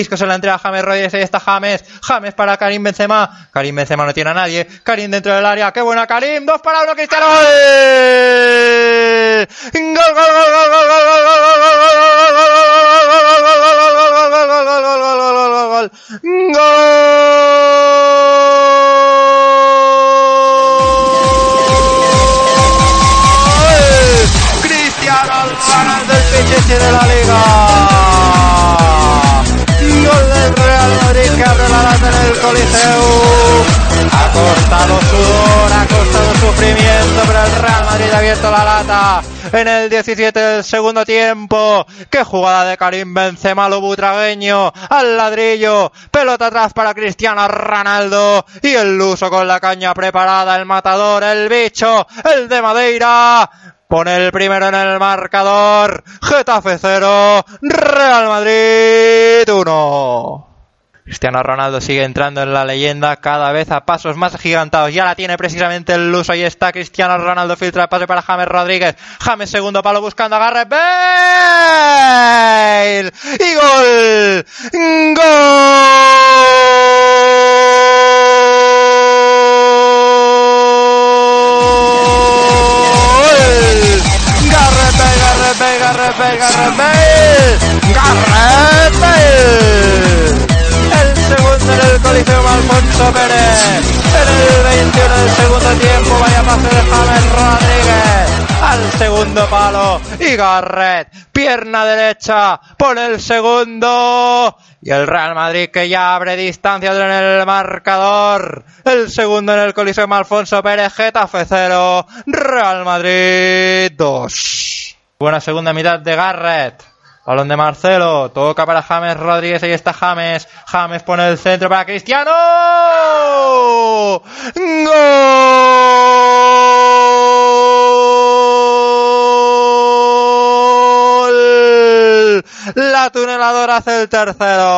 Isco se la entrega James Rodríguez, ahí está James, James para Karim Benzema, Karim Benzema no tiene a nadie, Karim dentro del área, qué buena Karim, dos para uno, Cristiano, gol, gol, gol, gol, gol, gol, gol, gol, gol, gol, gol, Cristiano Ronaldo, el pichichi de la liga. Lata en el Coliseo. Ha costado sudor, ha costado sufrimiento, pero el Real Madrid ha abierto la lata en el 17 del segundo tiempo. Qué jugada de Karim Benzema, lo butragueño, al ladrillo, pelota atrás para Cristiano Ronaldo y el luso con la caña preparada, el matador, el bicho, el de Madeira. Pone el primero en el marcador. Getafe 0, Real Madrid 1. Cristiano Ronaldo sigue entrando en la leyenda cada vez a pasos más agigantados. Ya la tiene precisamente el luso. Ahí está Cristiano Ronaldo. Filtra el pase para James Rodríguez. James segundo palo buscando a Gareth Bale. Y gol. Gol. Gareth Bale, Gareth Bale, Bale. Coliseo Alfonso Pérez. En el 21 del segundo tiempo, vaya pase de James Rodríguez. Al segundo palo. Y Garrett, pierna derecha, pone el segundo. Y el Real Madrid que ya abre distancia en el marcador. El segundo en el Coliseo Alfonso Pérez, Getafe 0, Real Madrid 2. Buena segunda mitad de Garrett. Balón de Marcelo, toca para James Rodríguez, ahí está James. James pone el centro para Cristiano. ¡Gol! La tuneladora hace el tercero.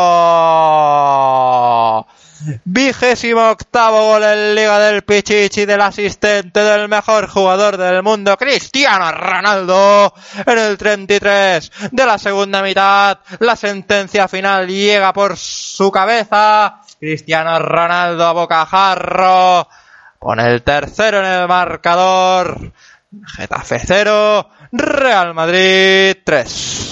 Vigésimo octavo gol en Liga del Pichichi del asistente del mejor jugador del mundo, Cristiano Ronaldo, en el 33 de la segunda mitad. La sentencia final llega por su cabeza. Cristiano Ronaldo a bocajarro. Pone el tercero en el marcador. Getafe 0, Real Madrid 3.